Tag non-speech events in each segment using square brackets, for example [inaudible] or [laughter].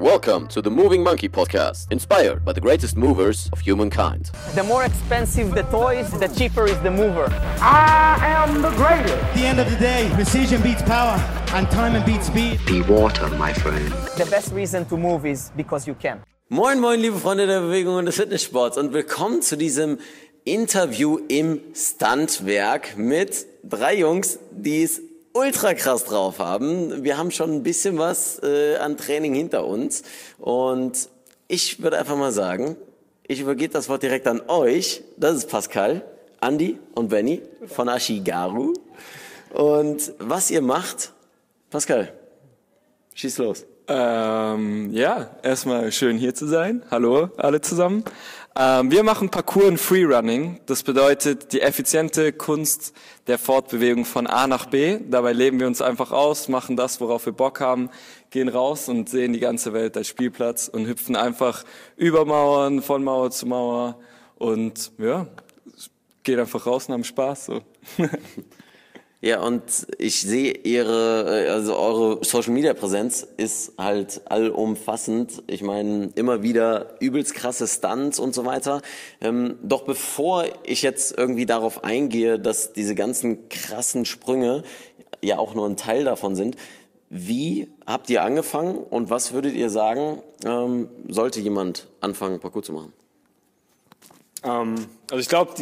Welcome to the Moving Monkey podcast, inspired by the greatest movers of humankind. The more expensive the toys, the cheaper is the mover. I am the greatest. At the end of the day, precision beats power and time beats speed. Be water, my friend. The best reason to move is because you can. Moin, moin, liebe Freunde der Bewegung und des Fitnesssports und willkommen zu diesem Interview im Standwerk mit drei Jungs, die es ultra krass drauf haben. Wir haben schon ein bisschen was äh, an Training hinter uns und ich würde einfach mal sagen, ich übergebe das Wort direkt an euch. Das ist Pascal, Andy und Benny von Ashigaru. Und was ihr macht, Pascal, schieß los. Ähm, ja, erstmal schön hier zu sein. Hallo alle zusammen. Ähm, wir machen Parkour und Freerunning. Das bedeutet die effiziente Kunst der Fortbewegung von A nach B. Dabei leben wir uns einfach aus, machen das, worauf wir Bock haben, gehen raus und sehen die ganze Welt als Spielplatz und hüpfen einfach über Mauern, von Mauer zu Mauer und ja, gehen einfach raus und haben Spaß. So. [laughs] Ja, und ich sehe ihre, also eure Social Media Präsenz ist halt allumfassend. Ich meine, immer wieder übelst krasse Stunts und so weiter. Ähm, doch bevor ich jetzt irgendwie darauf eingehe, dass diese ganzen krassen Sprünge ja auch nur ein Teil davon sind, wie habt ihr angefangen und was würdet ihr sagen, ähm, sollte jemand anfangen, Parkour zu machen? Ähm, also ich glaube,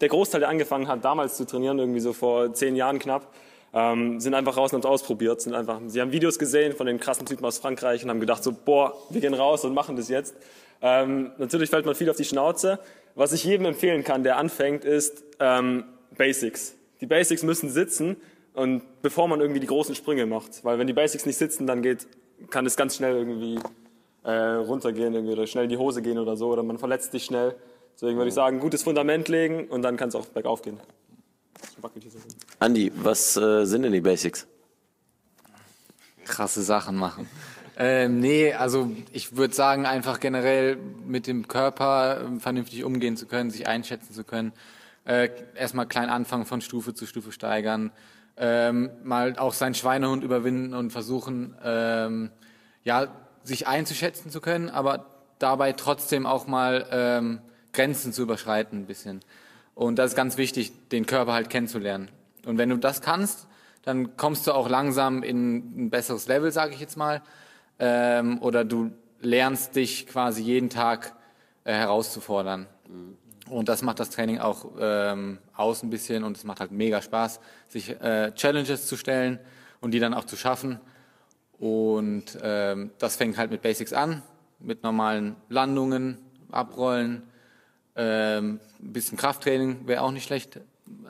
der Großteil, der angefangen hat, damals zu trainieren, irgendwie so vor zehn Jahren knapp, ähm, sind einfach raus und haben es ausprobiert. Sind einfach, sie haben Videos gesehen von den krassen Typen aus Frankreich und haben gedacht so, boah, wir gehen raus und machen das jetzt. Ähm, natürlich fällt man viel auf die Schnauze. Was ich jedem empfehlen kann, der anfängt, ist ähm, Basics. Die Basics müssen sitzen und bevor man irgendwie die großen Sprünge macht. Weil wenn die Basics nicht sitzen, dann geht, kann es ganz schnell irgendwie äh, runtergehen irgendwie, oder schnell in die Hose gehen oder so oder man verletzt sich schnell. Deswegen würde ich sagen, gutes Fundament legen und dann kann es auch bergauf gehen. Andi, was äh, sind denn die Basics? Krasse Sachen machen. Ähm, nee, also ich würde sagen, einfach generell mit dem Körper ähm, vernünftig umgehen zu können, sich einschätzen zu können. Äh, erstmal klein anfangen, von Stufe zu Stufe steigern. Ähm, mal auch seinen Schweinehund überwinden und versuchen, ähm, ja, sich einzuschätzen zu können, aber dabei trotzdem auch mal ähm, Grenzen zu überschreiten ein bisschen. Und das ist ganz wichtig, den Körper halt kennenzulernen. Und wenn du das kannst, dann kommst du auch langsam in ein besseres Level, sage ich jetzt mal. Ähm, oder du lernst dich quasi jeden Tag äh, herauszufordern. Mhm. Und das macht das Training auch ähm, aus ein bisschen und es macht halt mega Spaß, sich äh, Challenges zu stellen und die dann auch zu schaffen. Und ähm, das fängt halt mit Basics an, mit normalen Landungen, Abrollen, ähm, ein bisschen Krafttraining wäre auch nicht schlecht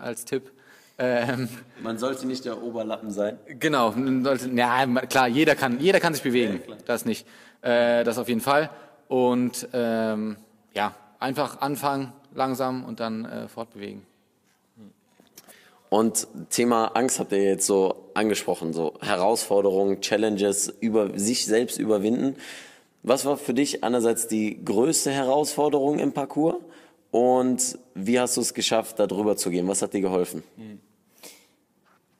als Tipp. Ähm, Man sollte nicht der Oberlappen sein. Genau, ja, klar, jeder kann, jeder kann sich bewegen, ja, das nicht. Äh, das auf jeden Fall. Und ähm, ja, einfach anfangen, langsam und dann äh, fortbewegen. Und Thema Angst habt ihr jetzt so angesprochen, so Herausforderungen, Challenges, über sich selbst überwinden. Was war für dich einerseits die größte Herausforderung im Parcours und wie hast du es geschafft, da drüber zu gehen? Was hat dir geholfen?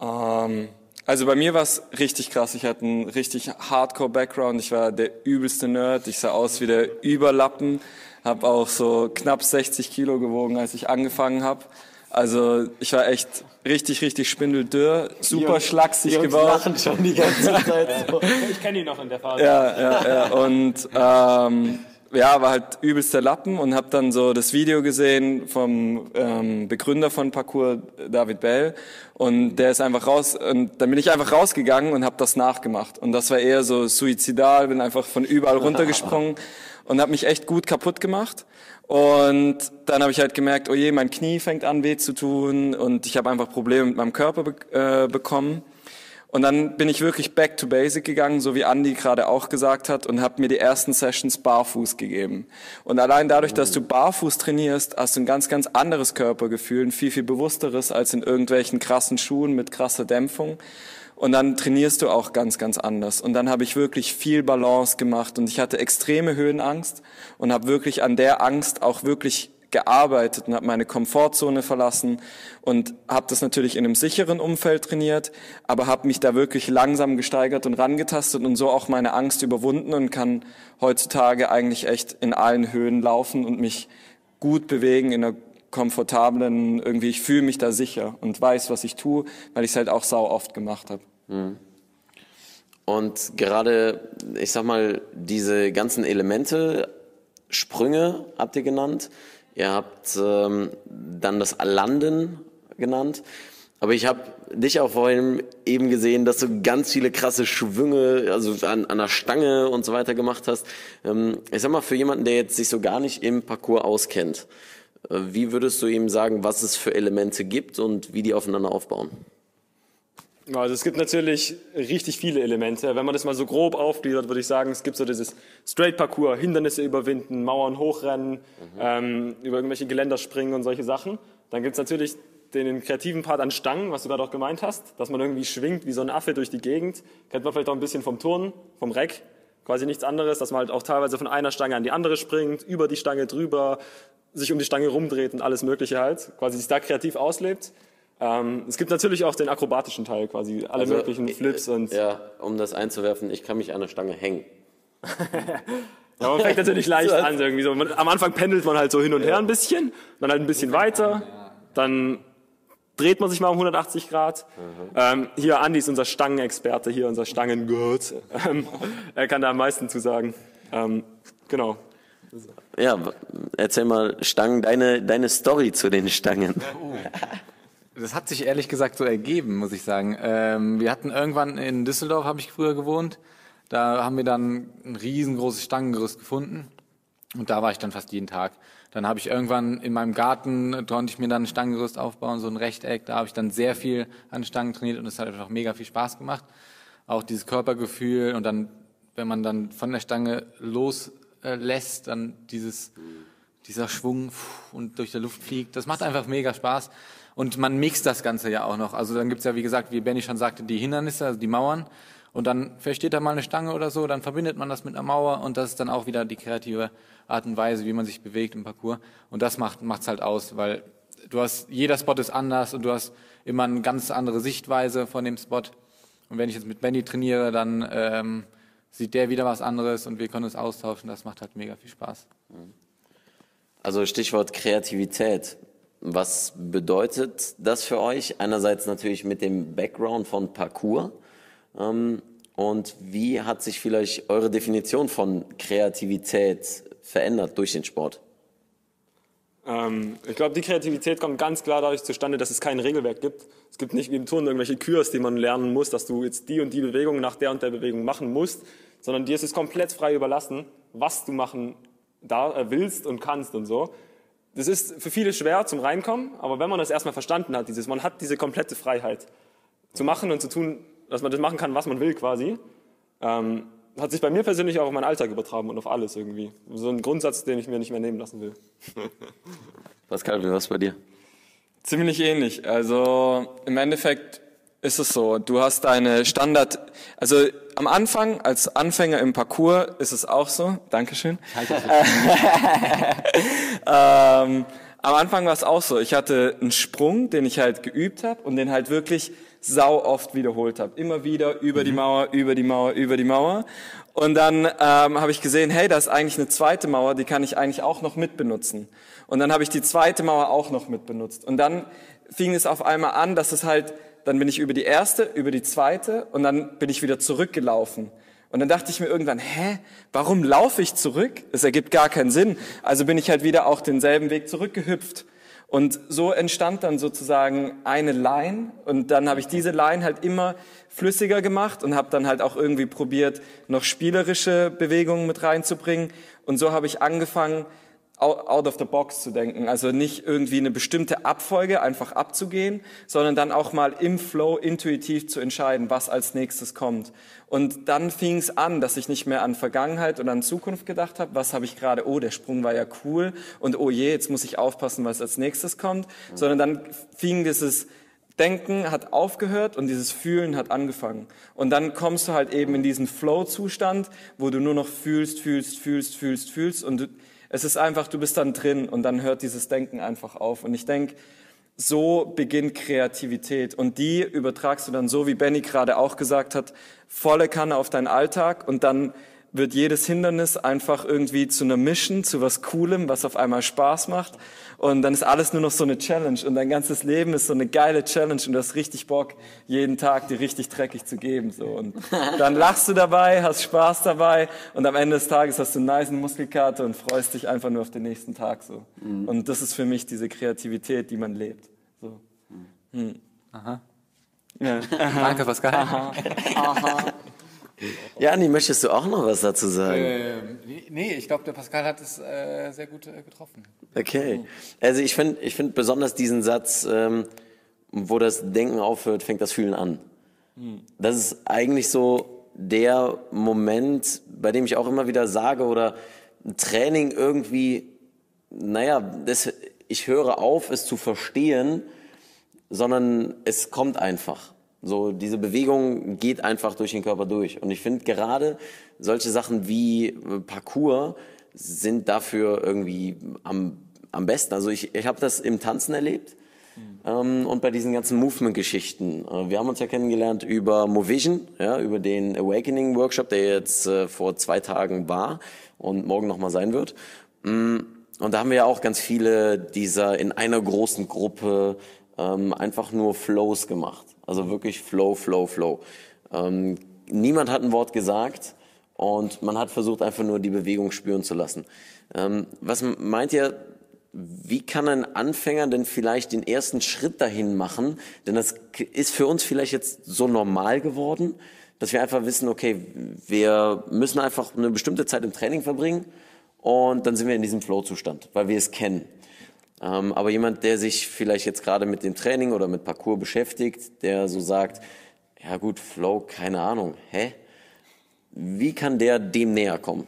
Ähm, also bei mir war es richtig krass. Ich hatte einen richtig Hardcore-Background. Ich war der übelste Nerd. Ich sah aus wie der Überlappen. Habe auch so knapp 60 Kilo gewogen, als ich angefangen habe. Also ich war echt richtig, richtig spindeldürr, super Jungs, schlaksig Jungs gebaut. lachen schon die ganze Zeit so. Ich kenne ihn noch in der Phase. Ja, ja, ja. Und ähm, ja, war halt übelster Lappen und habe dann so das Video gesehen vom ähm, Begründer von Parkour, David Bell. Und der ist einfach raus und dann bin ich einfach rausgegangen und habe das nachgemacht. Und das war eher so suizidal, bin einfach von überall runtergesprungen [laughs] und habe mich echt gut kaputt gemacht. Und dann habe ich halt gemerkt, oh je, mein Knie fängt an weh zu tun und ich habe einfach Probleme mit meinem Körper be äh, bekommen. Und dann bin ich wirklich back to basic gegangen, so wie Andy gerade auch gesagt hat, und habe mir die ersten Sessions barfuß gegeben. Und allein dadurch, dass du barfuß trainierst, hast du ein ganz, ganz anderes Körpergefühl, ein viel, viel bewussteres als in irgendwelchen krassen Schuhen mit krasser Dämpfung. Und dann trainierst du auch ganz, ganz anders. Und dann habe ich wirklich viel Balance gemacht und ich hatte extreme Höhenangst und habe wirklich an der Angst auch wirklich gearbeitet und habe meine Komfortzone verlassen und habe das natürlich in einem sicheren Umfeld trainiert, aber habe mich da wirklich langsam gesteigert und rangetastet und so auch meine Angst überwunden und kann heutzutage eigentlich echt in allen Höhen laufen und mich gut bewegen in einer komfortablen, irgendwie, ich fühle mich da sicher und weiß, was ich tue, weil ich es halt auch sau oft gemacht habe. Und gerade, ich sag mal, diese ganzen Elemente, Sprünge habt ihr genannt. Ihr habt ähm, dann das Landen genannt. Aber ich habe dich auch vorhin eben gesehen, dass du ganz viele krasse Schwünge, also an, an der Stange und so weiter gemacht hast. Ähm, ich sag mal, für jemanden, der jetzt sich so gar nicht im Parcours auskennt, äh, wie würdest du ihm sagen, was es für Elemente gibt und wie die aufeinander aufbauen? Also es gibt natürlich richtig viele Elemente. Wenn man das mal so grob aufgliedert, würde ich sagen, es gibt so dieses Straight-Parcours, Hindernisse überwinden, Mauern hochrennen, ähm, über irgendwelche Geländer springen und solche Sachen. Dann gibt es natürlich den kreativen Part an Stangen, was du gerade auch gemeint hast, dass man irgendwie schwingt wie so ein Affe durch die Gegend. Kennt man vielleicht auch ein bisschen vom Turnen, vom Reck. Quasi nichts anderes, dass man halt auch teilweise von einer Stange an die andere springt, über die Stange drüber, sich um die Stange rumdreht und alles Mögliche halt. Quasi sich da kreativ auslebt. Ähm, es gibt natürlich auch den akrobatischen Teil, quasi alle Also, möglichen Flips und Ja, um das einzuwerfen, ich kann mich an der Stange hängen. [laughs] Ja, man fängt natürlich leicht an. Irgendwie so. Man- Am Anfang pendelt man halt so hin und her ein bisschen, dann halt ein bisschen weiter, dann dreht man sich mal um 180 Grad. Ähm, hier Andi ist unser Stangenexperte, hier unser Stangengurt. Ähm, er kann da am meisten zu sagen. Ähm, genau. Ja, erzähl mal, Stangen, deine, deine Story zu den Stangen. Das hat sich ehrlich gesagt so ergeben, muss ich sagen. Ähm, wir hatten irgendwann in Düsseldorf, habe ich früher gewohnt. Da haben wir dann ein riesengroßes Stangengerüst gefunden. Und da war ich dann fast jeden Tag. Dann habe ich irgendwann in meinem Garten, äh, konnte ich mir dann ein Stangengerüst aufbauen, so ein Rechteck. Da habe ich dann sehr viel an Stangen trainiert und es hat einfach mega viel Spaß gemacht. Auch dieses Körpergefühl und dann, wenn man dann von der Stange loslässt, äh, dann dieses, dieser Schwung und durch die Luft fliegt. Das macht einfach mega Spaß. Und man mixt das Ganze ja auch noch. Also dann gibt's ja, wie gesagt, wie Benny schon sagte, die Hindernisse, also die Mauern. Und dann versteht da mal eine Stange oder so, dann verbindet man das mit einer Mauer und das ist dann auch wieder die kreative Art und Weise, wie man sich bewegt im Parcours. Und das macht macht's halt aus, weil du hast, jeder Spot ist anders und du hast immer eine ganz andere Sichtweise von dem Spot. Und wenn ich jetzt mit Benny trainiere, dann ähm, sieht der wieder was anderes und wir können uns austauschen. Das macht halt mega viel Spaß. Also Stichwort Kreativität. Was bedeutet das für euch? Einerseits natürlich mit dem Background von Parcours. Ähm, und wie hat sich vielleicht eure Definition von Kreativität verändert durch den Sport? Ähm, ich glaube, die Kreativität kommt ganz klar dadurch zustande, dass es kein Regelwerk gibt. Es gibt nicht wie im Turnen irgendwelche Kurs, die man lernen muss, dass du jetzt die und die Bewegung nach der und der Bewegung machen musst, sondern dir ist es komplett frei überlassen, was du machen da, äh, willst und kannst und so. Das ist für viele schwer zum Reinkommen, aber wenn man das erstmal verstanden hat, dieses, man hat diese komplette Freiheit zu machen und zu tun, dass man das machen kann, was man will quasi, ähm, hat sich bei mir persönlich auch auf meinen Alltag übertragen und auf alles irgendwie. So ein Grundsatz, den ich mir nicht mehr nehmen lassen will. [laughs] Pascal, wie war's bei dir? Ziemlich ähnlich. Also im Endeffekt ist es so, du hast deine Standard, also am Anfang als Anfänger im Parcours ist es auch so, Dankeschön. [laughs] ähm, am Anfang war es auch so, ich hatte einen Sprung, den ich halt geübt habe und den halt wirklich sau oft wiederholt habe. Immer wieder über die Mauer, über die Mauer, über die Mauer. Und dann ähm, habe ich gesehen, hey, da ist eigentlich eine zweite Mauer, die kann ich eigentlich auch noch mitbenutzen. Und dann habe ich die zweite Mauer auch noch mitbenutzt. Und dann fing es auf einmal an, dass es halt, dann bin ich über die erste, über die zweite und dann bin ich wieder zurückgelaufen. Und dann dachte ich mir irgendwann, hä, warum laufe ich zurück? Es ergibt gar keinen Sinn. Also bin ich halt wieder auch denselben Weg zurückgehüpft. Und so entstand dann sozusagen eine Line und dann habe ich diese Line halt immer flüssiger gemacht und habe dann halt auch irgendwie probiert, noch spielerische Bewegungen mit reinzubringen. Und so habe ich angefangen, out of the box zu denken. Also nicht irgendwie eine bestimmte Abfolge einfach abzugehen, sondern dann auch mal im Flow intuitiv zu entscheiden, was als nächstes kommt. Und dann fing es an, dass ich nicht mehr an Vergangenheit und an Zukunft gedacht habe. Was habe ich gerade? Oh, der Sprung war ja cool. Und oh je, jetzt muss ich aufpassen, was als nächstes kommt. Sondern dann fing dieses Denken hat aufgehört und dieses Fühlen hat angefangen. Und dann kommst du halt eben in diesen Flow-Zustand, wo du nur noch fühlst, fühlst, fühlst, fühlst, fühlst und du, es ist einfach, du bist dann drin und dann hört dieses Denken einfach auf. Und ich denke, so beginnt Kreativität und die übertragst du dann so, wie Benny gerade auch gesagt hat, volle Kanne auf deinen Alltag und dann wird jedes Hindernis einfach irgendwie zu einer Mission, zu was Coolem, was auf einmal Spaß macht. Und dann ist alles nur noch so eine Challenge. Und dein ganzes Leben ist so eine geile Challenge und du hast richtig Bock, jeden Tag dir richtig dreckig zu geben. So. Und [laughs] dann lachst du dabei, hast Spaß dabei und am Ende des Tages hast du einen nice Muskelkater und freust dich einfach nur auf den nächsten Tag. So. Mhm. Und das ist für mich diese Kreativität, die man lebt. So. Mhm. Aha. Ja. [laughs] Danke, Pascal. Aha. [laughs] Aha. Jani, möchtest du auch noch was dazu sagen? Äh, nee, ich glaube, der Pascal hat es äh, sehr gut äh, getroffen. Okay. Also ich finde ich find besonders diesen Satz, ähm, wo das Denken aufhört, fängt das Fühlen an. Hm. Das ist eigentlich so der Moment, bei dem ich auch immer wieder sage oder Training irgendwie, naja, das, ich höre auf, es zu verstehen, sondern es kommt einfach. So, diese Bewegung geht einfach durch den Körper durch. Und ich finde gerade solche Sachen wie äh, Parkour sind dafür irgendwie am, am besten. Also ich, ich habe das im Tanzen erlebt ähm, und bei diesen ganzen Movement-Geschichten. Äh, wir haben uns ja kennengelernt über Movision, ja, über den Awakening-Workshop, der jetzt äh, vor zwei Tagen war und morgen nochmal sein wird. Mm, und da haben wir ja auch ganz viele dieser in einer großen Gruppe ähm, einfach nur Flows gemacht. Also wirklich Flow, Flow, Flow. Ähm, niemand hat ein Wort gesagt und man hat versucht einfach nur die Bewegung spüren zu lassen. Ähm, was meint ihr, wie kann ein Anfänger denn vielleicht den ersten Schritt dahin machen? Denn das ist für uns vielleicht jetzt so normal geworden, dass wir einfach wissen, okay, wir müssen einfach eine bestimmte Zeit im Training verbringen und dann sind wir in diesem Flow-Zustand, weil wir es kennen. Ähm, aber jemand, der sich vielleicht jetzt gerade mit dem Training oder mit Parcours beschäftigt, der so sagt, ja gut, Flow, keine Ahnung, hä? Wie kann der dem näher kommen?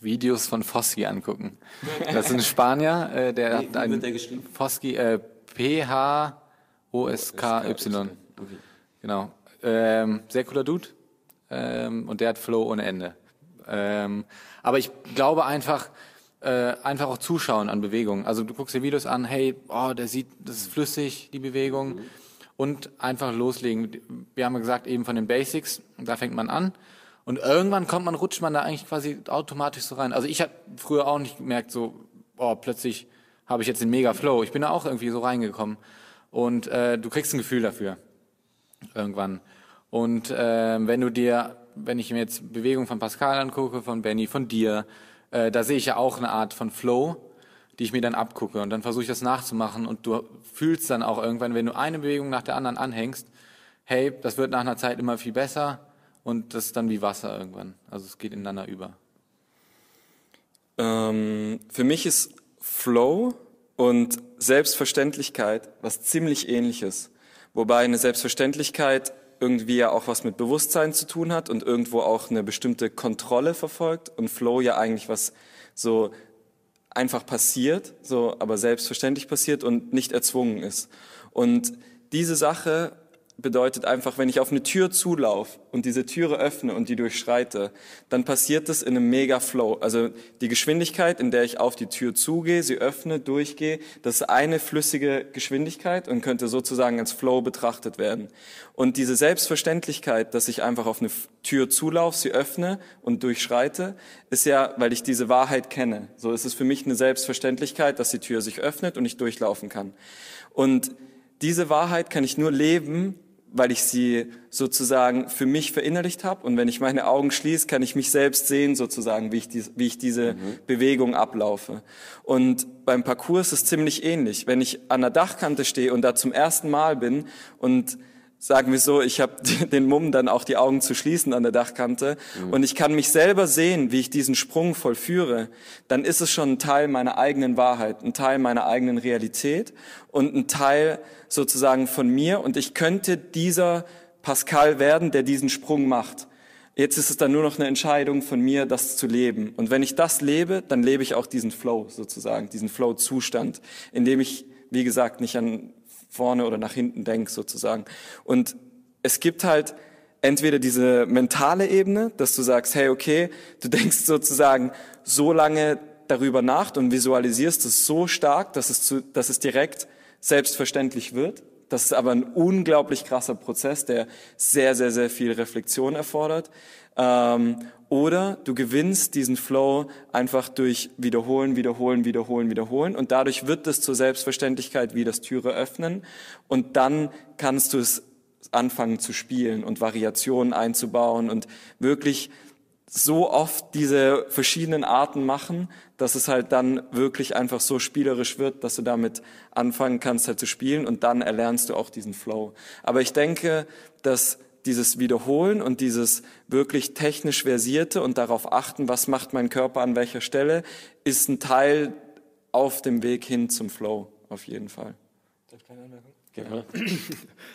Videos von Fossi angucken. Das ist ein Spanier, äh, der hat ein wird der geschrieben? Fossi, äh, P-H-O-S-K-Y. Okay. Genau. Ähm, sehr cooler Dude. Ähm, und der hat Flow ohne Ende. Ähm, aber ich glaube einfach, äh, einfach auch zuschauen an Bewegungen. Also du guckst dir Videos an, hey, oh, der sieht, das ist flüssig, die Bewegung. Mhm. Und einfach loslegen. Wir haben gesagt, eben von den Basics, da fängt man an. Und irgendwann kommt man, rutscht man da eigentlich quasi automatisch so rein. Also ich habe früher auch nicht gemerkt, so, oh, plötzlich habe ich jetzt den Mega Flow. Ich bin da auch irgendwie so reingekommen. Und äh, du kriegst ein Gefühl dafür. Irgendwann. Und äh, wenn du dir, wenn ich mir jetzt Bewegung von Pascal angucke, von Benny, von dir, äh, da sehe ich ja auch eine Art von Flow, die ich mir dann abgucke und dann versuche ich das nachzumachen und du fühlst dann auch irgendwann, wenn du eine Bewegung nach der anderen anhängst, hey, das wird nach einer Zeit immer viel besser und das ist dann wie Wasser irgendwann. Also es geht ineinander über. Ähm, für mich ist Flow und Selbstverständlichkeit was ziemlich ähnliches. Wobei eine Selbstverständlichkeit irgendwie ja auch was mit Bewusstsein zu tun hat und irgendwo auch eine bestimmte Kontrolle verfolgt und Flow ja eigentlich was so einfach passiert, so aber selbstverständlich passiert und nicht erzwungen ist. Und diese Sache bedeutet einfach, wenn ich auf eine Tür zulaufe und diese Türe öffne und die durchschreite, dann passiert das in einem mega Flow. Also die Geschwindigkeit, in der ich auf die Tür zugehe, sie öffne, durchgehe, das ist eine flüssige Geschwindigkeit und könnte sozusagen als Flow betrachtet werden. Und diese Selbstverständlichkeit, dass ich einfach auf eine Tür zulaufe, sie öffne und durchschreite, ist ja, weil ich diese Wahrheit kenne. So ist es für mich eine Selbstverständlichkeit, dass die Tür sich öffnet und ich durchlaufen kann. Und diese Wahrheit kann ich nur leben, weil ich sie sozusagen für mich verinnerlicht habe. Und wenn ich meine Augen schließe, kann ich mich selbst sehen, sozusagen, wie ich, die, wie ich diese mhm. Bewegung ablaufe. Und beim Parcours ist es ziemlich ähnlich. Wenn ich an der Dachkante stehe und da zum ersten Mal bin und sagen wir so, ich habe [laughs] den Mumm dann auch die Augen zu schließen an der Dachkante mhm. und ich kann mich selber sehen, wie ich diesen Sprung vollführe, dann ist es schon ein Teil meiner eigenen Wahrheit, ein Teil meiner eigenen Realität und ein Teil sozusagen von mir und ich könnte dieser Pascal werden, der diesen Sprung macht. Jetzt ist es dann nur noch eine Entscheidung von mir, das zu leben. Und wenn ich das lebe, dann lebe ich auch diesen Flow sozusagen, diesen Flow-Zustand, in dem ich wie gesagt, nicht an vorne oder nach hinten denkst sozusagen. Und es gibt halt entweder diese mentale Ebene, dass du sagst, hey, okay, du [laughs] denkst sozusagen so lange darüber nach und visualisierst es so stark, dass es, zu, dass es direkt selbstverständlich wird. Das ist aber ein unglaublich krasser Prozess, der sehr, sehr, sehr viel Reflexion erfordert. Ähm, oder du gewinnst diesen Flow einfach durch Wiederholen, Wiederholen, Wiederholen, Wiederholen. Und dadurch wird es zur Selbstverständlichkeit wie das Türe öffnen. Und dann kannst du es anfangen zu spielen und Variationen einzubauen und wirklich so oft diese verschiedenen Arten machen, dass es halt dann wirklich einfach so spielerisch wird, dass du damit anfangen kannst halt zu spielen und dann erlernst du auch diesen Flow. Aber ich denke, dass dieses Wiederholen und dieses wirklich technisch versierte und darauf achten, was macht mein Körper an welcher Stelle, ist ein Teil auf dem Weg hin zum Flow, auf jeden Fall. Genau.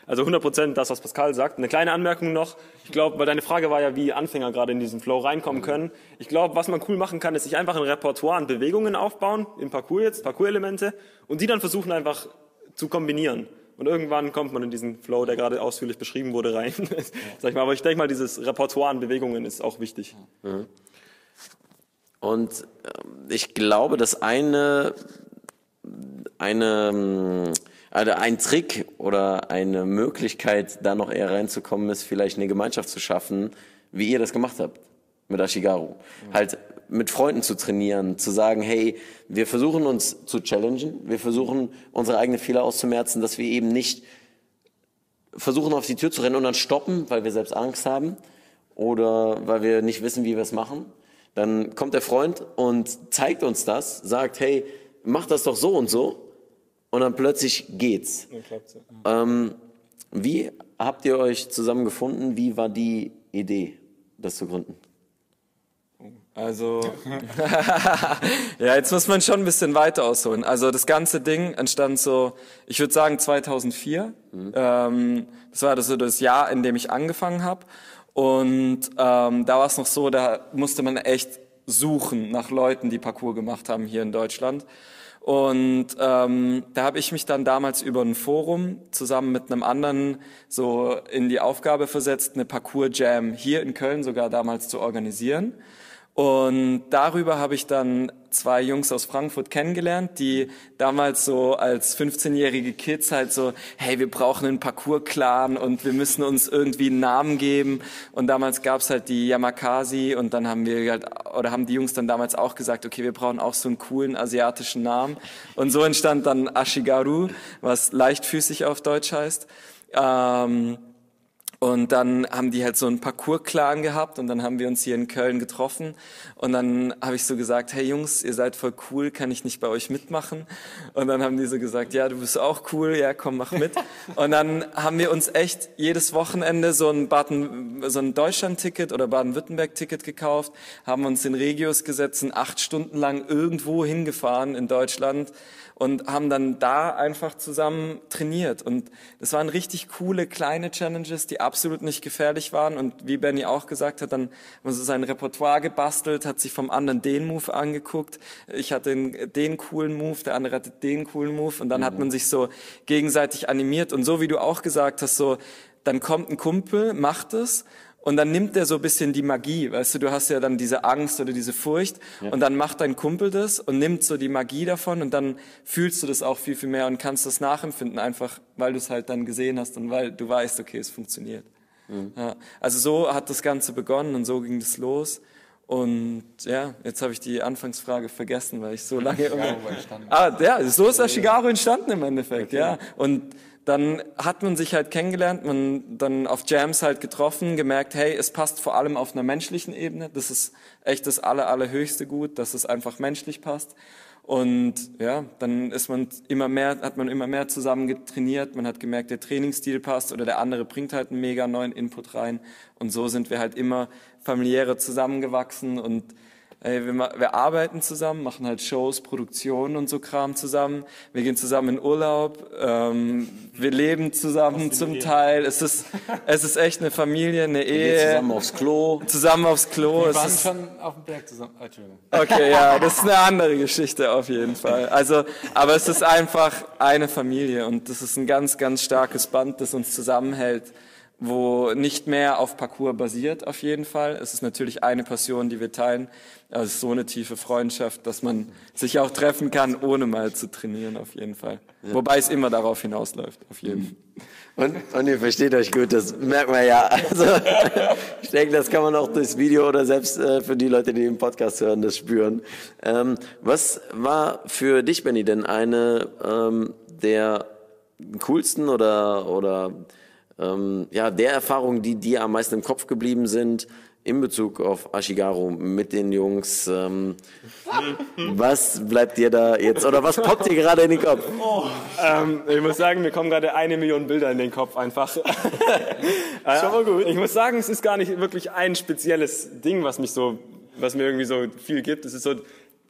Also 100 Prozent das, was Pascal sagt. Eine kleine Anmerkung noch. Ich glaube, weil deine Frage war ja, wie Anfänger gerade in diesen Flow reinkommen können. Ich glaube, was man cool machen kann, ist sich einfach ein Repertoire an Bewegungen aufbauen, im Parcours jetzt, Parcours-Elemente, und die dann versuchen einfach zu kombinieren. Und irgendwann kommt man in diesen Flow, der gerade ausführlich beschrieben wurde, rein. [laughs] Sag ich mal, aber ich denke mal, dieses Repertoire an Bewegungen ist auch wichtig. Mhm. Und ähm, ich glaube, dass eine, eine, ähm, also ein Trick oder eine Möglichkeit, da noch eher reinzukommen, ist vielleicht eine Gemeinschaft zu schaffen, wie ihr das gemacht habt mit Ashigaru. Mhm. Halt mit Freunden zu trainieren, zu sagen, hey, wir versuchen uns zu challengen, wir versuchen unsere eigenen Fehler auszumerzen, dass wir eben nicht versuchen auf die Tür zu rennen und dann stoppen, weil wir selbst Angst haben oder weil wir nicht wissen, wie wir es machen. Dann kommt der Freund und zeigt uns das, sagt, hey, mach das doch so und so und dann plötzlich geht's. Ähm, wie habt ihr euch zusammengefunden? Wie war die Idee, das zu gründen? Also, [laughs] [laughs] ja, jetzt muss man schon ein bisschen weiter ausholen. Also das ganze Ding entstand so, ich würde sagen 2004. Mhm. Ähm, das war das so das Jahr, in dem ich angefangen habe. Und ähm, da war es noch so, da musste man echt suchen nach Leuten, die Parcours gemacht haben hier in Deutschland. Und ähm, da habe ich mich dann damals über ein Forum zusammen mit einem anderen so in die Aufgabe versetzt, eine Parcours Jam hier in Köln sogar damals zu organisieren. Und darüber habe ich dann zwei Jungs aus Frankfurt kennengelernt, die damals so als 15-jährige Kids halt so, hey, wir brauchen einen Parcours-Clan und wir müssen uns irgendwie einen Namen geben. Und damals gab's halt die Yamakasi und dann haben wir halt, oder haben die Jungs dann damals auch gesagt, okay, wir brauchen auch so einen coolen asiatischen Namen. Und so entstand dann Ashigaru, was leichtfüßig auf Deutsch heißt. Ähm, und dann haben die halt so einen Parcours-Clan gehabt und dann haben wir uns hier in Köln getroffen und dann habe ich so gesagt, hey Jungs, ihr seid voll cool, kann ich nicht bei euch mitmachen? Und dann haben die so gesagt, ja, du bist auch cool, ja, komm, mach mit. [laughs] Und dann haben wir uns echt jedes Wochenende so ein Baden, so ein Deutschland-Ticket oder Baden-Württemberg-Ticket gekauft, haben uns in Regios gesetzt, und acht Stunden lang irgendwo hingefahren in Deutschland und haben dann da einfach zusammen trainiert. Und das waren richtig coole kleine Challenges, die absolut nicht gefährlich waren. Und wie Benny auch gesagt hat, dann haben wir so sein Repertoire gebastelt, hat sich vom anderen den Move angeguckt. Ich hatte den, den coolen Move, der andere hatte den coolen Move. Und dann mhm. hat man sich so gegenseitig animiert. Und so wie du auch gesagt hast, so, dann kommt ein Kumpel, macht es und dann nimmt er so ein bisschen die Magie, weißt du, du hast ja dann diese Angst oder diese Furcht ja. und dann macht dein Kumpel das und nimmt so die Magie davon und dann fühlst du das auch viel, viel mehr und kannst das nachempfinden, einfach weil du es halt dann gesehen hast und weil du weißt, okay, es funktioniert. Mhm. Ja, also so hat das Ganze begonnen und so ging das los. Und ja, jetzt habe ich die Anfangsfrage vergessen, weil ich so lange immer. Ah, ja, so ist der Shigaro entstanden im Endeffekt, okay. ja. Und dann hat man sich halt kennengelernt, man dann auf Jams halt getroffen, gemerkt, hey, es passt vor allem auf einer menschlichen Ebene. Das ist echt das aller, allerhöchste Gut, dass es einfach menschlich passt. Und ja, dann ist man immer mehr, hat man immer mehr zusammen getrainiert. Man hat gemerkt, der Trainingsstil passt oder der andere bringt halt einen mega neuen Input rein. Und so sind wir halt immer familiärer zusammengewachsen und ey, wir, wir arbeiten zusammen, machen halt Shows, Produktionen und so Kram zusammen. Wir gehen zusammen in Urlaub, ähm, wir leben zusammen zum Teil. Es ist, es ist echt eine Familie, eine Ehe. Zusammen aufs Klo. Zusammen aufs Klo. Wir Es waren ist, schon auf dem Berg zusammen. Ah, Entschuldigung. Okay, ja, das ist eine andere Geschichte auf jeden Fall. Also, aber es ist einfach eine Familie und das ist ein ganz, ganz starkes Band, das uns zusammenhält, wo nicht mehr auf Parcours basiert auf jeden Fall. Es ist natürlich eine Passion, die wir teilen, ist so eine tiefe Freundschaft, dass man sich auch treffen kann, ohne mal zu trainieren auf jeden Fall. Wobei es immer darauf hinausläuft, auf jeden Fall. Und, und ihr versteht euch gut, das merkt man ja. Also, [laughs] ich denke, das kann man auch durchs Video oder selbst äh, für die Leute, die den Podcast hören, das spüren. Ähm, was war für dich, Benny, denn eine ähm, der coolsten oder, oder ähm, ja, der Erfahrungen, die dir am meisten im Kopf geblieben sind in Bezug auf Ashigaru mit den Jungs? Ähm, [laughs] was bleibt dir da jetzt oder was poppt dir gerade in den Kopf? Ähm, ich muss sagen, mir kommen gerade eine Million Bilder in den Kopf einfach. [laughs] Schon mal gut. Ich muss sagen, es ist gar nicht wirklich ein spezielles Ding, was mich so, was mir irgendwie so viel gibt. Es ist so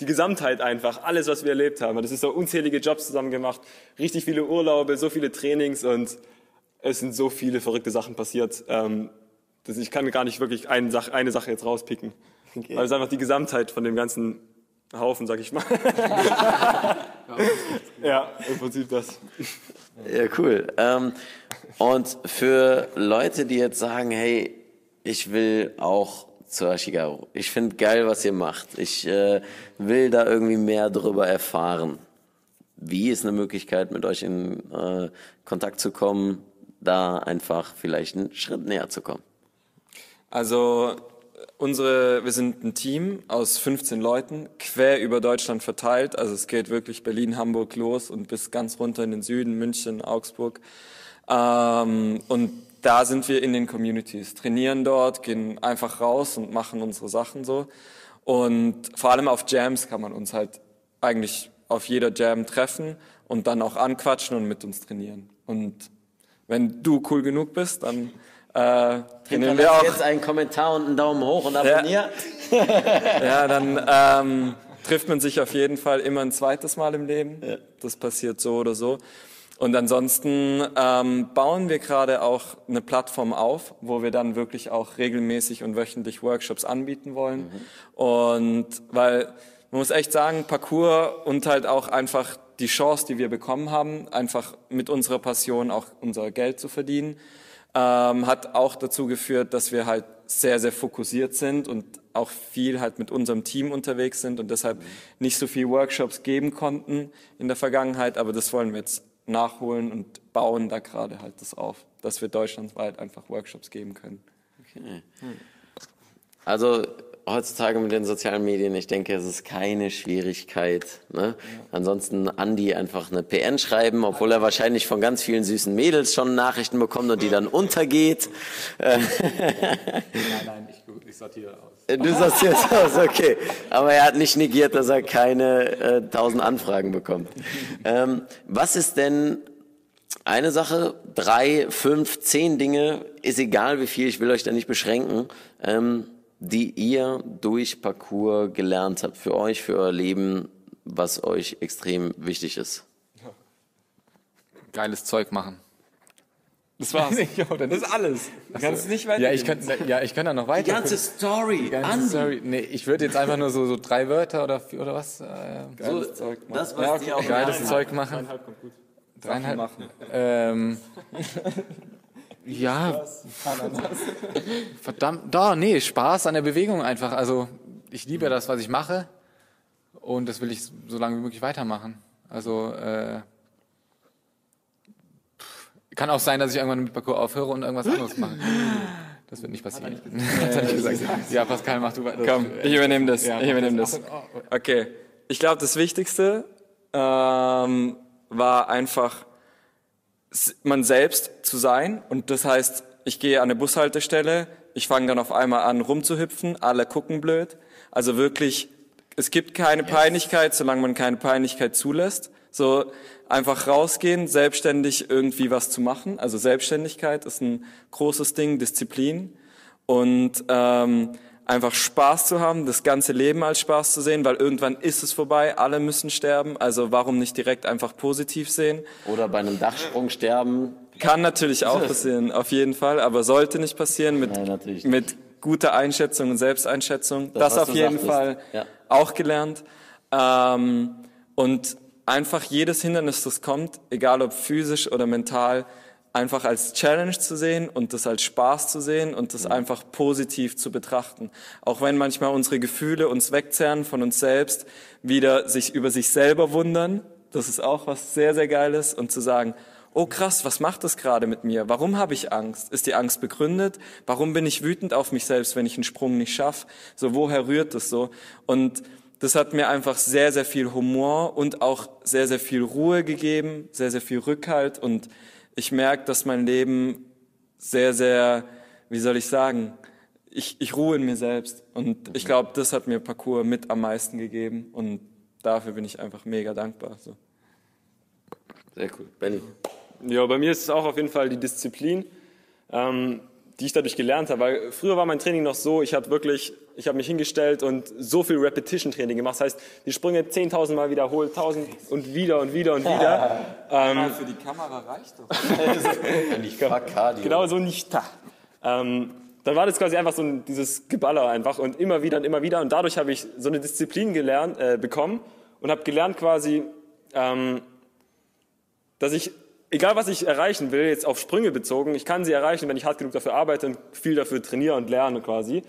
die Gesamtheit einfach, alles, was wir erlebt haben. Das ist so unzählige Jobs zusammen gemacht, richtig viele Urlaube, so viele Trainings und es sind so viele verrückte Sachen passiert. Ähm, dass ich kann gar nicht wirklich eine Sache, eine Sache jetzt rauspicken. Weil es ist einfach die Gesamtheit von dem ganzen Haufen, sag ich mal. [laughs] ja, im Prinzip das. Ja, cool. Ähm, und für Leute, die jetzt sagen, hey, ich will auch zu Ashigaru. Ich finde geil, was ihr macht. Ich äh, will da irgendwie mehr darüber erfahren. Wie ist eine Möglichkeit, mit euch in äh, Kontakt zu kommen, da einfach vielleicht einen Schritt näher zu kommen? Also unsere, wir sind ein Team aus 15 Leuten, quer über Deutschland verteilt. Also es geht wirklich Berlin, Hamburg los und bis ganz runter in den Süden, München, Augsburg. Ähm, und da sind wir in den Communities, trainieren dort, gehen einfach raus und machen unsere Sachen so. Und vor allem auf Jams kann man uns halt eigentlich auf jeder Jam treffen und dann auch anquatschen und mit uns trainieren. Und wenn du cool genug bist, dann äh, trainieren wir auch. jetzt einen Kommentar und einen Daumen hoch und abonniert. [laughs] Ja, dann ähm, trifft man sich auf jeden Fall immer ein zweites Mal im Leben. Das passiert so oder so. Und ansonsten ähm, bauen wir gerade auch eine Plattform auf, wo wir dann wirklich auch regelmäßig und wöchentlich Workshops anbieten wollen. Und weil man muss echt sagen, Parcours und halt auch einfach die Chance, die wir bekommen haben, einfach mit unserer Passion auch unser Geld zu verdienen, ähm, hat auch dazu geführt, dass wir halt sehr, sehr fokussiert sind und auch viel halt mit unserem Team unterwegs sind und deshalb nicht so viel Workshops geben konnten in der Vergangenheit, aber das wollen wir jetzt nachholen und bauen da gerade halt das auf, dass wir deutschlandweit einfach Workshops geben können. Also heutzutage mit den sozialen Medien, ich denke, es ist keine Schwierigkeit. Ne? Ansonsten Andi einfach eine PN schreiben, obwohl er wahrscheinlich von ganz vielen süßen Mädels schon Nachrichten bekommt und die dann untergeht. Äh, Nein, nein, ich, ich sortiere aus. Du sagst jetzt aus, okay. Aber er hat nicht negiert, dass er keine äh, tausend Anfragen bekommt. Ähm, was ist denn eine Sache, drei, fünf, zehn Dinge, ist egal wie viel, ich will euch da nicht beschränken, ähm, die ihr durch Parcours gelernt habt, für euch, für euer Leben, was euch extrem wichtig ist? Geiles Zeug machen. Das war's. [laughs] Ja, Das ist alles. Du kannst nicht weiter. Ja, ich könnte ja, ich könnte da noch weiter. Story, Die ganze Story. Nee, ich würde jetzt einfach nur so, so drei Wörter oder vier, oder was? Äh, Geiles Zeug, Mann. Das, was Ja, dir auch geiles Zeug machen. Dreieinhalb. machen. Ähm, [laughs] ja. [laughs] Verdammt. Da, nee, Spaß an der Bewegung einfach. Also, ich liebe das, was ich mache. Und das will ich so lange wie möglich weitermachen. Also, äh, kann auch sein, dass ich irgendwann mit Parcours aufhöre und irgendwas anderes mache. Das wird nicht passieren. [laughs] Hat er nicht gesagt. Ja, Pascal, mach du weiter. Komm, ich übernehme das. Ja, ich übernehme das. Okay. Ich glaube, das Wichtigste ähm, war einfach man selbst zu sein. Und das heißt, ich gehe an eine Bushaltestelle, ich fange dann auf einmal an rumzuhüpfen, alle gucken blöd. Also wirklich, es gibt keine Peinlichkeit, solange man keine Peinlichkeit zulässt. So einfach rausgehen, selbstständig irgendwie was zu machen. Also Selbstständigkeit ist ein großes Ding, Disziplin. Und ähm, einfach Spaß zu haben, das ganze Leben als Spaß zu sehen, weil irgendwann ist es vorbei, alle müssen sterben, also warum nicht direkt einfach positiv sehen? Oder bei einem Dachsprung sterben. Kann natürlich auch passieren, auf jeden Fall, aber sollte nicht passieren mit, Nein, nicht. mit guter Einschätzung und Selbsteinschätzung. Das, Das, auf jeden sagtest. Fall Ja. auch gelernt. Ähm, und einfach jedes Hindernis, das kommt, egal ob physisch oder mental, einfach als Challenge zu sehen und das als Spaß zu sehen und das einfach positiv zu betrachten. Auch wenn manchmal unsere Gefühle uns wegzerren von uns selbst, wieder sich über sich selber wundern, das ist auch was sehr, sehr Geiles und zu sagen, oh krass, was macht das gerade mit mir? Warum habe ich Angst? Ist die Angst begründet? Warum bin ich wütend auf mich selbst, wenn ich einen Sprung nicht schaffe? So, woher rührt das so? Und das hat mir einfach sehr, sehr viel Humor und auch sehr, sehr viel Ruhe gegeben, sehr, sehr viel Rückhalt und ich merke, dass mein Leben sehr, sehr, wie soll ich sagen, ich, ich ruhe in mir selbst und ich glaube, das hat mir Parcours mit am meisten gegeben und dafür bin ich einfach mega dankbar. So. Sehr cool. Benny. Ja, bei mir ist es auch auf jeden Fall die Disziplin, ähm, die ich dadurch gelernt habe. Weil früher war mein Training noch so, ich habe wirklich, ich habe mich hingestellt und so viel Repetition-Training gemacht. Das heißt, die Sprünge 10.000 Mal wiederholt, 1.000 und wieder und wieder und wieder. ähm, Für die Kamera reicht doch. [laughs] Ich frag Cardio. genau so nicht da. Ähm, dann war das quasi einfach so ein, dieses Geballer einfach und immer wieder und immer wieder. Und dadurch habe ich so eine Disziplin gelernt, äh, bekommen und habe gelernt quasi, ähm, dass ich, egal was ich erreichen will, jetzt auf Sprünge bezogen, ich kann sie erreichen, wenn ich hart genug dafür arbeite und viel dafür trainiere und lerne quasi.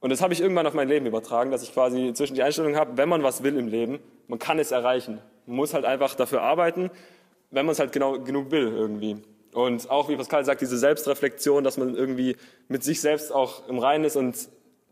Und das habe ich irgendwann auf mein Leben übertragen, dass ich quasi zwischen die Einstellung habe, wenn man was will im Leben, man kann es erreichen. Man muss halt einfach dafür arbeiten, wenn man es halt genau genug will irgendwie. Und auch, wie Pascal sagt, diese Selbstreflexion, dass man irgendwie mit sich selbst auch im Reinen ist und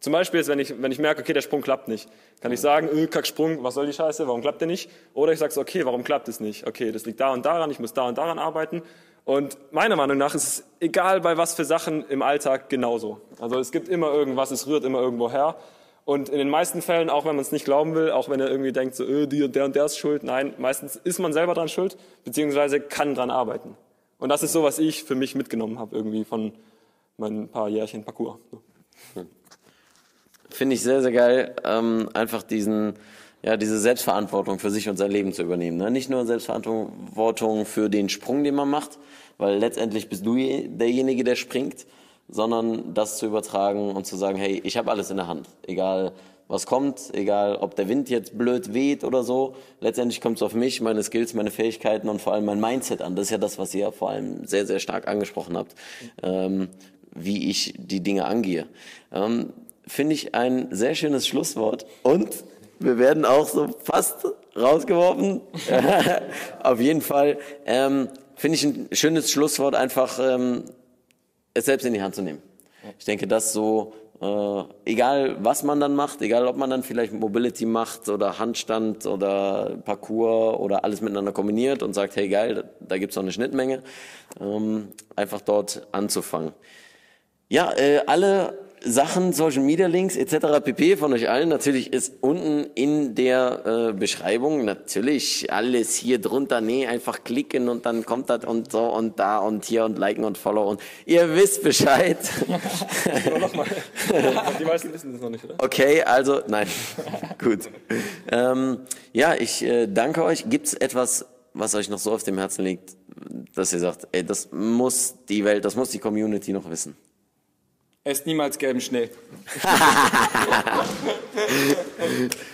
zum Beispiel jetzt, wenn ich, wenn ich merke, okay, der Sprung klappt nicht, kann ich sagen, öh, Kacksprung, was soll die Scheiße, warum klappt der nicht? Oder ich sage so, okay, warum klappt es nicht? Okay, das liegt da und daran, ich muss da und daran arbeiten. Und meiner Meinung nach ist es egal bei was für Sachen im Alltag genauso. Also es gibt immer irgendwas, es rührt immer irgendwo her. Und in den meisten Fällen, auch wenn man es nicht glauben will, auch wenn er irgendwie denkt, so, öh, die und der und der ist schuld, nein, meistens ist man selber dran schuld, beziehungsweise kann dran arbeiten. Und das ist so, was ich für mich mitgenommen habe, irgendwie von meinen paar Jährchen Parcours. So. Finde ich sehr, sehr geil, ähm, einfach diesen, ja, diese Selbstverantwortung für sich und sein Leben zu übernehmen. Ne? Nicht nur Selbstverantwortung für den Sprung, den man macht, weil letztendlich bist du je- derjenige, der springt, sondern das zu übertragen und zu sagen, hey, ich habe alles in der Hand. Egal, was kommt, egal, ob der Wind jetzt blöd weht oder so. Letztendlich kommt es auf mich, meine Skills, meine Fähigkeiten und vor allem mein Mindset an. Das ist ja das, was ihr vor allem sehr, sehr stark angesprochen habt, ähm, wie ich die Dinge angehe. Ähm, Finde ich ein sehr schönes Schlusswort und wir werden auch so fast rausgeworfen. [laughs] auf jeden Fall ähm, finde ich ein schönes Schlusswort einfach, ähm, es selbst in die Hand zu nehmen. Ich denke, dass so, äh, egal was man dann macht, egal ob man dann vielleicht Mobility macht oder Handstand oder Parcours oder alles miteinander kombiniert und sagt, hey geil, da, da gibt's noch eine Schnittmenge, ähm, einfach dort anzufangen. Ja, äh, alle Sachen, Social Media Links etc. pp. von euch allen natürlich ist unten in der äh, Beschreibung natürlich alles hier drunter. Nee, einfach klicken und dann kommt das und so und da und hier und liken und follow und ihr wisst Bescheid. [laughs] Die meisten wissen das noch nicht, oder? Okay, also nein, [laughs] gut. Ähm, ja, ich äh, danke euch. Gibt's etwas, was euch noch so auf dem Herzen liegt, dass ihr sagt, ey, das muss die Welt, das muss die Community noch wissen? Esst niemals gelben Schnee. [laughs]